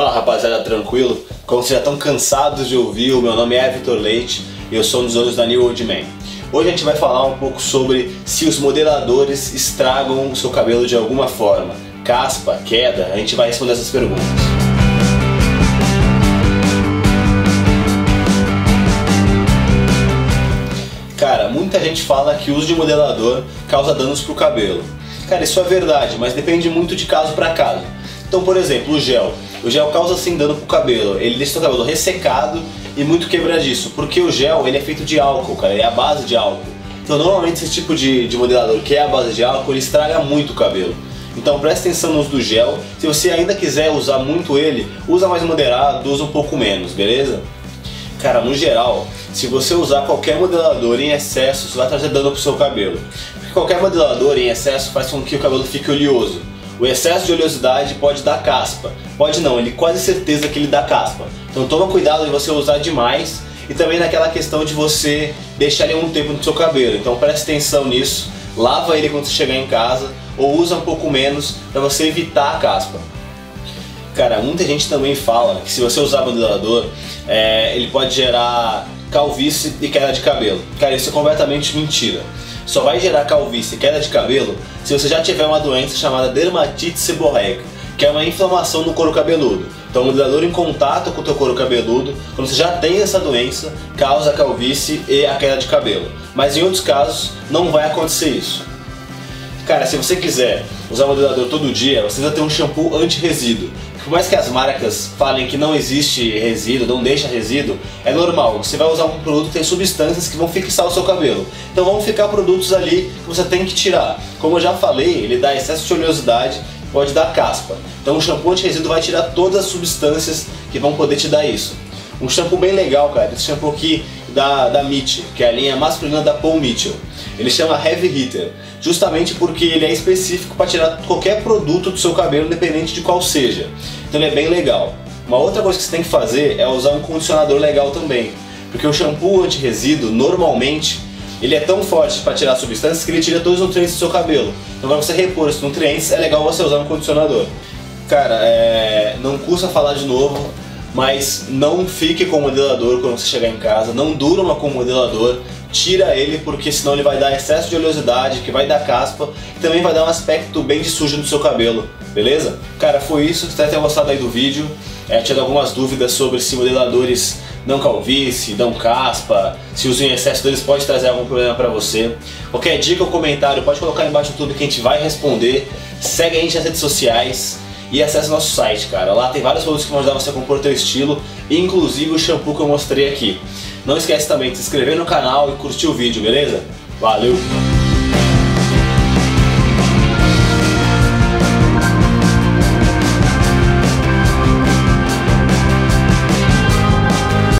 Fala rapaziada, tranquilo? Como vocês já estão cansados de ouvir, o meu nome é Vitor Leite e eu sou um dos olhos da New Old Man. Hoje a gente vai falar um pouco sobre se os modeladores estragam o seu cabelo de alguma forma. Caspa, queda, a gente vai responder essas perguntas. Cara, muita gente fala que o uso de modelador causa danos pro cabelo. Cara, isso é verdade, mas depende muito de caso para caso. Então, por exemplo, o gel. O gel causa sim dano pro cabelo. Ele deixa o cabelo ressecado e muito quebradiço. Porque o gel ele é feito de álcool, cara. Ele é a base de álcool. Então, normalmente, esse tipo de, de modelador que é a base de álcool, ele estraga muito o cabelo. Então preste atenção no uso do gel. Se você ainda quiser usar muito ele, usa mais moderado, usa um pouco menos, beleza? Cara, no geral, se você usar qualquer modelador em excesso, isso vai trazer dano pro seu cabelo. Porque qualquer modelador em excesso faz com que o cabelo fique oleoso. O excesso de oleosidade pode dar caspa. Pode não, ele quase certeza que ele dá caspa. Então toma cuidado de você usar demais e também naquela questão de você deixar ele um tempo no seu cabelo. Então preste atenção nisso. Lava ele quando você chegar em casa ou usa um pouco menos para você evitar a caspa. Cara, muita gente também fala que se você usar modelador, é, ele pode gerar calvície e queda de cabelo. Cara, isso é completamente mentira só vai gerar calvície e queda de cabelo se você já tiver uma doença chamada dermatite seborreica, que é uma inflamação no couro cabeludo. Então, o modelador em contato com o teu couro cabeludo, quando você já tem essa doença, causa a calvície e a queda de cabelo. Mas em outros casos, não vai acontecer isso. Cara, se você quiser usar modelador todo dia, você precisa ter um shampoo anti-resíduo. Por mais que as marcas falem que não existe resíduo, não deixa resíduo, é normal. Você vai usar um produto que tem substâncias que vão fixar o seu cabelo. Então vão ficar produtos ali que você tem que tirar. Como eu já falei, ele dá excesso de oleosidade, pode dar caspa. Então o shampoo anti-resíduo vai tirar todas as substâncias que vão poder te dar isso. Um shampoo bem legal, cara, esse shampoo aqui da, da Mitchell, que é a linha masculina da Paul Mitchell. Ele chama Heavy Hitter, justamente porque ele é específico para tirar qualquer produto do seu cabelo, independente de qual seja. Então ele é bem legal. Uma outra coisa que você tem que fazer é usar um condicionador legal também, porque o shampoo anti-resíduo normalmente ele é tão forte para tirar substâncias que ele tira todos os nutrientes do seu cabelo. Então para você repor esses nutrientes é legal você usar um condicionador. Cara, é... não custa falar de novo, mas não fique com o modelador quando você chegar em casa, não durma com o modelador, tira ele porque senão ele vai dar excesso de oleosidade, que vai dar caspa e também vai dar um aspecto bem de sujo no seu cabelo, beleza? Cara, foi isso, espero ter gostado aí do vídeo, é, tinha algumas dúvidas sobre se modeladores dão calvície, dão caspa, se uso em excesso deles pode trazer algum problema para você. Qualquer dica ou comentário pode colocar aí embaixo tudo que a gente vai responder. Segue a gente nas redes sociais e acesse nosso site, cara. Lá tem vários produtos que vão ajudar você a compor o teu estilo, inclusive o shampoo que eu mostrei aqui. Não esquece também de se inscrever no canal e curtir o vídeo, beleza? Valeu!